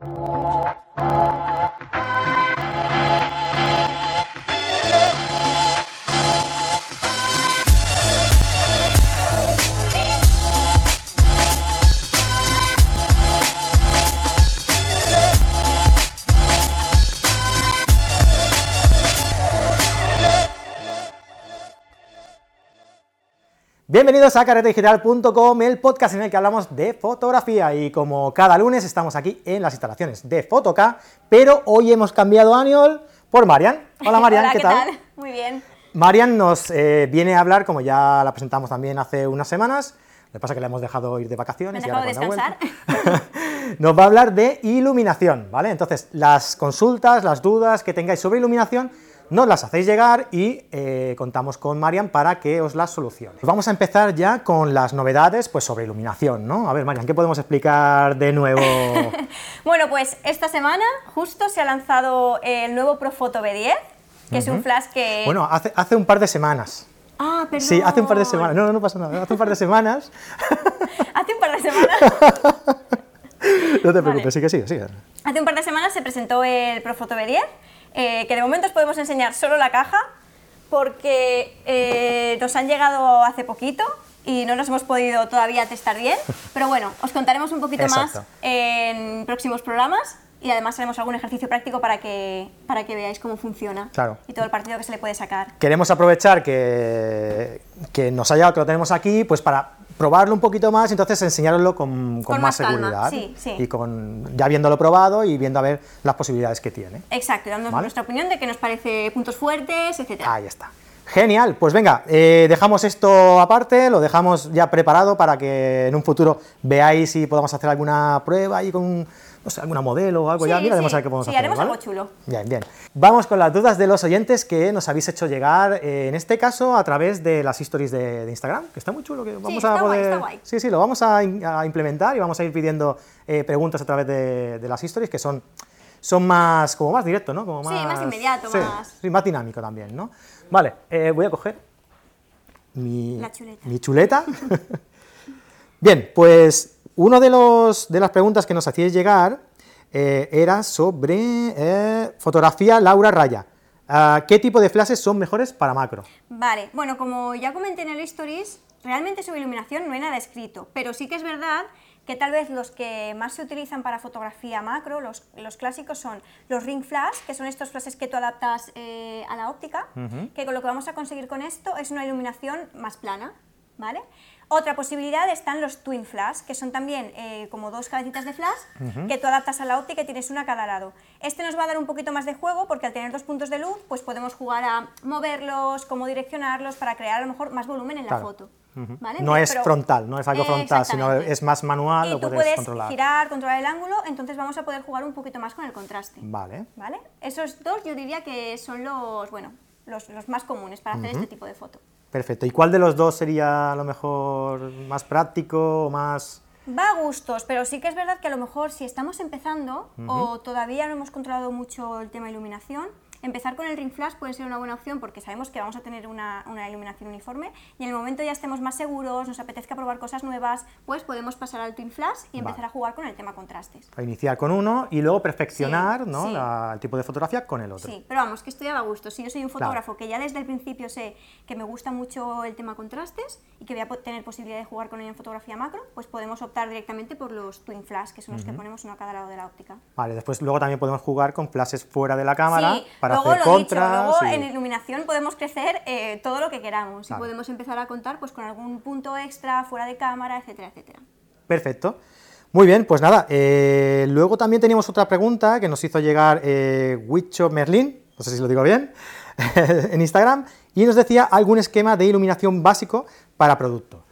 Oh. Bienvenidos a carretedigital.com, el podcast en el que hablamos de fotografía y como cada lunes estamos aquí en las instalaciones de Fotoca, pero hoy hemos cambiado a Aniol por Marian. Hola Marian, Hola, ¿qué, ¿qué tal? Muy bien. Marian nos eh, viene a hablar, como ya la presentamos también hace unas semanas, lo que pasa es que le hemos dejado ir de vacaciones Me y ahora descansar. nos va a hablar de iluminación, ¿vale? Entonces, las consultas, las dudas que tengáis sobre iluminación, nos las hacéis llegar y eh, contamos con Marian para que os las solucione. Vamos a empezar ya con las novedades pues, sobre iluminación, ¿no? A ver, Marian, ¿qué podemos explicar de nuevo? Bueno, pues esta semana justo se ha lanzado el nuevo Profoto B10, que es un flash que... bueno, hace, hace un par de semanas. ah, perdón. Sí, hace un par de semanas. No, no, no pasa nada. Hace un par de semanas. Hace un par de semanas... No te preocupes, sigue, sigue, sigue. hace un par de semanas se presentó el Profoto B10, eh, que de momento os podemos enseñar solo la caja, porque eh, nos han llegado hace poquito y no nos hemos podido todavía testar bien, pero bueno, os contaremos un poquito Exacto. más en próximos programas y además haremos algún ejercicio práctico para que, para que veáis cómo funciona Claro. y todo el partido que se le puede sacar. Queremos aprovechar que, que nos ha llegado, que lo tenemos aquí, pues para probarlo un poquito más y entonces enseñároslo con, con Con más, seguridad. sí, sí. Y con, ya habiéndolo probado y viendo a ver las posibilidades que tiene. Exacto, Vale. nuestra opinión de qué nos parece puntos fuertes, etc. Ahí está. Genial, pues venga, eh, dejamos esto aparte, lo dejamos ya preparado para que en un futuro veáis si podemos hacer alguna prueba y con, no sé, alguna modelo o algo Sí, ya, miraremos sí. a ver qué podemos Sí, hacer. haremos ¿vale? algo chulo. Bien, bien. Vamos con las dudas de los oyentes que nos habéis hecho llegar, eh, en este caso a través de las stories de, de Instagram, que está muy chulo, que vamos está a guay, poder... está guay. Sí, sí, lo vamos a implementar y vamos a ir pidiendo eh, preguntas a través de, de las stories que son, son más, como más directo, ¿no? Como Sí, más inmediato, sí, más- sí, más dinámico también, ¿no? Vale, eh, voy a coger mi, La chuleta. mi chuleta. Bien, pues una de, los, de las preguntas que nos hacíais llegar eh, era sobre eh, fotografía Laura Raya. Ah, ¿Qué tipo de flashes son mejores para macro? Vale, bueno, como ya comenté en el Stories, realmente sobre iluminación no hay nada escrito, pero sí que es verdad que tal vez los que más se utilizan para fotografía macro, los, los clásicos son los ring flash, que son estos flashes que tú adaptas eh, a la óptica, que con lo que vamos a conseguir con esto es una iluminación más plana, ¿vale? Otra posibilidad están los twin flash, que son también eh, como dos cabecitas de flash que tú adaptas a la óptica y tienes una a cada lado. Este nos va a dar un poquito más de juego porque al tener dos puntos de luz, pues podemos jugar a moverlos, cómo direccionarlos para crear a lo mejor más volumen en Claro. la foto. No Entonces, es pero- frontal, no es algo frontal, sino es más manual, Y lo tú puedes, puedes controlar. girar, controlar el ángulo, entonces vamos a poder jugar un poquito más con el contraste. Vale. ¿Vale? Esos dos yo diría que son los, bueno, los, los más comunes para hacer este tipo de foto. Perfecto. ¿Y cuál de los dos sería a lo mejor más práctico o más...? Va a gustos, pero sí que es verdad que a lo mejor si estamos empezando o todavía no hemos controlado mucho el tema de iluminación, empezar con el ring flash puede ser una buena opción porque sabemos que vamos a tener una, una iluminación uniforme y en el momento ya estemos más seguros, nos apetezca probar cosas nuevas, pues podemos pasar al twin flash y empezar Vale. a jugar con el tema contrastes. A iniciar con uno y luego perfeccionar Sí, ¿no? sí. la- el tipo de fotografía con el otro. Sí, pero vamos, que esto ya va a gusto. Si yo soy un Claro. fotógrafo que ya desde el principio sé que me gusta mucho el tema contrastes y que voy a tener posibilidad de jugar con ello en fotografía macro, pues podemos optar directamente por los twin flash, que son los que ponemos uno a cada lado de la óptica. Vale, después luego también podemos jugar con flashes fuera de la cámara sí, para luego hacer lo contras. dicho, luego y- en iluminación podemos crecer eh, todo lo que queramos Claro. y podemos empezar a contar pues con algún punto extra fuera de cámara, etcétera, etcétera. Perfecto. Muy bien, pues nada, eh, luego también teníamos otra pregunta que nos hizo llegar eh, Wicho Merlin, no sé si lo digo bien, en Instagram, y nos decía algún esquema de iluminación básico para producto.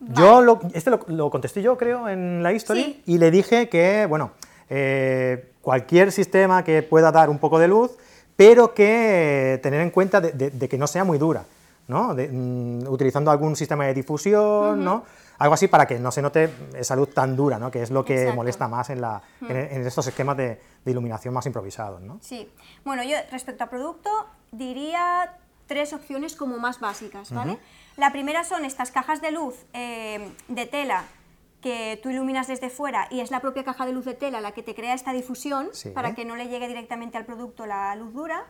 Yo, lo, este lo, lo contesté yo creo en la history Sí. y le dije que, bueno, eh, cualquier sistema que pueda dar un poco de luz, pero que tener en cuenta de, de- de que no sea muy dura, ¿no? De, mm, utilizando algún sistema de difusión, ¿no? Algo así para que no se note esa luz tan dura, ¿no? Que es lo que Exacto. molesta más en, la, en, en estos esquemas de, de iluminación más improvisados, ¿no? Sí. Bueno, yo respecto a producto diría tres opciones como más básicas, ¿vale? La primera son estas cajas de luz eh, de tela que tú iluminas desde fuera y es la propia caja de luz de tela la que te crea esta difusión Sí. para que no le llegue directamente al producto la luz dura.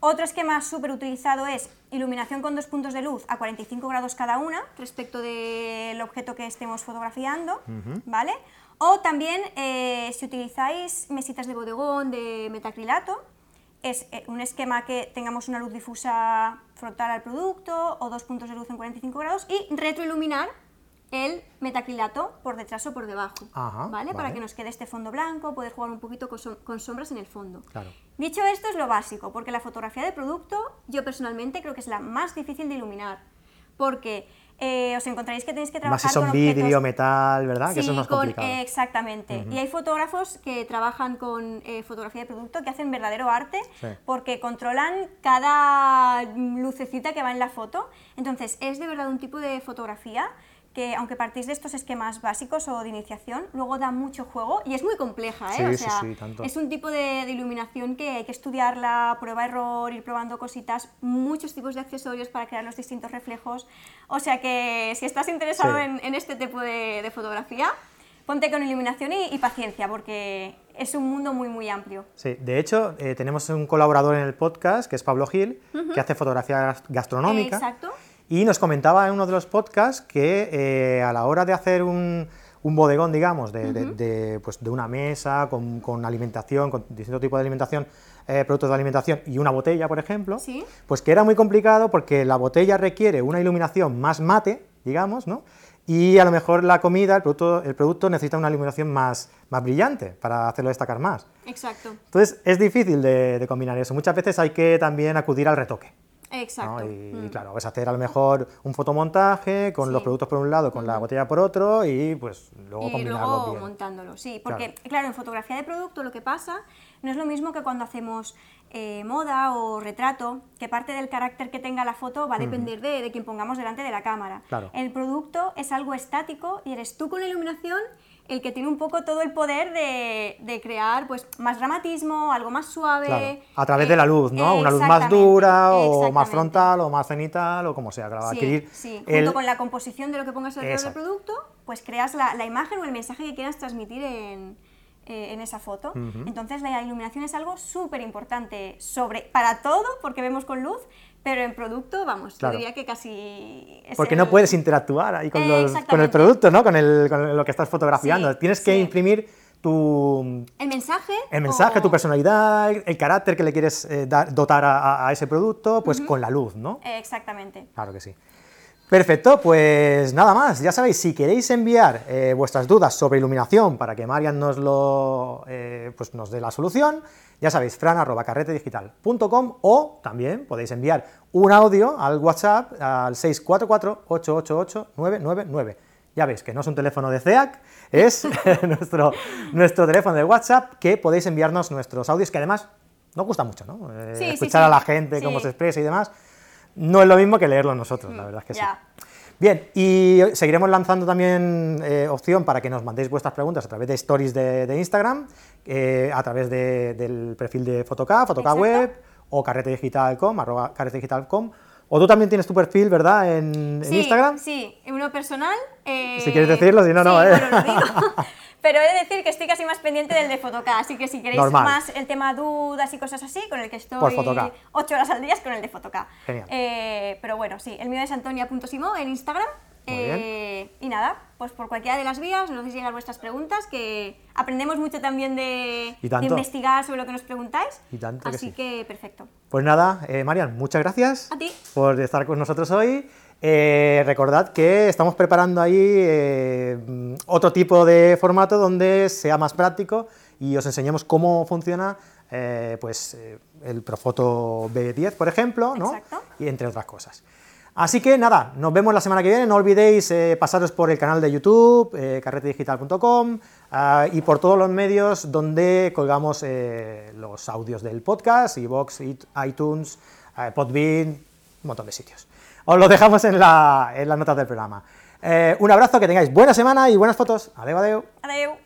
Otro esquema súper utilizado es iluminación con dos puntos de luz a 45 grados cada una respecto del objeto que estemos fotografiando, ¿vale? O también eh, si utilizáis mesitas de bodegón de metacrilato, es eh, un esquema que tengamos una luz difusa frontal al producto o dos puntos de luz en 45 grados y retroiluminar el metacrilato por detrás o por debajo, Ajá, ¿vale? Para que nos quede este fondo blanco, poder jugar un poquito con, som- con sombras en el fondo. Claro. Dicho esto es lo básico, porque la fotografía de producto yo personalmente creo que es la más difícil de iluminar, porque eh, os encontraréis que tenéis que Más trabajar si son con vidrio, metal, ¿verdad? que eso es más con- complicado. eh, exactamente. Y hay fotógrafos que trabajan con eh, fotografía de producto que hacen verdadero arte Sí. porque controlan cada lucecita que va en la foto. Entonces, es de verdad un tipo de fotografía que, aunque partís de estos esquemas básicos o de iniciación, luego da mucho juego y es muy compleja. ¿eh? Sí, o sí, sea, sí, tanto. es un tipo de, de iluminación que hay que estudiarla, prueba-error, ir probando cositas, muchos tipos de accesorios para crear los distintos reflejos. O sea que si estás interesado Sí. en, en este tipo de, de fotografía, ponte con iluminación y, y paciencia, porque es un mundo muy, muy amplio. Sí, de hecho, eh, tenemos un colaborador en el podcast, que es Pablo Gil, que hace fotografía gas- gastronómica. Exacto. Y nos comentaba en uno de los podcasts que eh, a la hora de hacer un, un bodegón, digamos, de, de- de, pues, de una mesa con, con alimentación, con distintos tipos de alimentación, eh, productos de alimentación y una botella, por ejemplo, Sí. pues que era muy complicado porque la botella requiere una iluminación más mate, digamos, ¿no? Y a lo mejor la comida, el producto, el producto necesita una iluminación más, más brillante para hacerlo destacar más. Exacto. Entonces es difícil de, de combinar eso. Muchas veces hay que también acudir al retoque. ¿No? Exacto. Y, Mm. claro, vas a hacer a lo mejor un fotomontaje con los productos por un lado, con la botella por otro y pues luego y combinarlo luego bien. montándolo, sí, porque claro. en fotografía de producto lo que pasa no es lo mismo que cuando hacemos eh, moda o retrato, que parte del carácter que tenga la foto va a depender de, de quien pongamos delante de la cámara. Claro. El producto es algo estático y eres tú con la iluminación el que tiene un poco todo el poder de, de crear pues más dramatismo, algo más suave. Claro, a través eh, de la luz, ¿no? Una luz más dura o más frontal o más cenital o como sea, claro, Sí, adquirir sí, junto el- con la composición de lo que pongas alrededor del producto, pues creas la, la imagen o el mensaje que quieras transmitir en, eh, en esa foto. Entonces la iluminación es algo súper importante sobre, para todo, porque vemos con luz, pero en producto, vamos, Claro. yo diría que casi... es Porque el- no puedes interactuar ahí con, Eh, los- con el producto, ¿no? Con, el, con lo que estás fotografiando. Sí, Tienes que sí. imprimir tu, El mensaje... el mensaje, o- tu personalidad, el carácter que le quieres eh, dar- dotar a, a- ese producto, pues con la luz, ¿no? Exactamente. Claro que sí. Perfecto, pues nada más. Ya sabéis, si queréis enviar eh, vuestras dudas sobre iluminación para que Marian nos lo eh, pues nos dé la solución, ya sabéis, fran.carretedigital.com o también podéis enviar un audio al WhatsApp al 644-888-999. Ya veis que no es un teléfono de CEAC, es nuestro, nuestro teléfono de WhatsApp que podéis enviarnos nuestros audios que además nos gusta mucho, ¿no? Eh, Sí, escuchar sí. a la gente, cómo se expresa y demás. No es lo mismo que leerlo nosotros, la verdad es que sí. Bien, y seguiremos lanzando también eh, opción para que nos mandéis vuestras preguntas a través de stories de, de Instagram, eh, a través de- del perfil de Fotoca Exacto. Web o carretedigital.com, arroba carretedigital.com. O tú también tienes tu perfil, ¿verdad? En, en Sí, Instagram. Sí, uno personal. eh, Si quieres decirlo, si no, no, sí, ¿eh? bueno, lo digo. Pero he de decir que estoy casi más pendiente del de Fotoca, así que si queréis Normal. más el tema dudas y cosas así, con el que estoy Por Fotoca. 8 horas al día es con el de Fotoca. Genial. Eh, pero bueno, sí, el mío es antonia.simo en Instagram. Eh, y nada, pues por cualquiera de las vías nos hacéis llegar vuestras preguntas, que aprendemos mucho también de, investigar sobre lo que nos preguntáis. Y tanto que Así sí. que perfecto. Pues nada, eh, Marian, muchas gracias A ti. por estar con nosotros hoy. Eh, recordad que estamos preparando ahí otro tipo de formato donde sea más práctico y os enseñemos cómo funciona pues, el Profoto B10, por ejemplo, ¿no? Exacto. y entre otras cosas. Así que nada, nos vemos la semana que viene. No olvidéis eh, pasaros por el canal de YouTube, eh, carretedigital.com, ah, y por todos los medios donde colgamos eh, los audios del podcast, iVoox, it- iTunes, Podbean, un montón de sitios. Os lo dejamos en, la, en las notas del programa. Un abrazo, que tengáis buena semana y buenas fotos. Adeu, adeu. Adeu.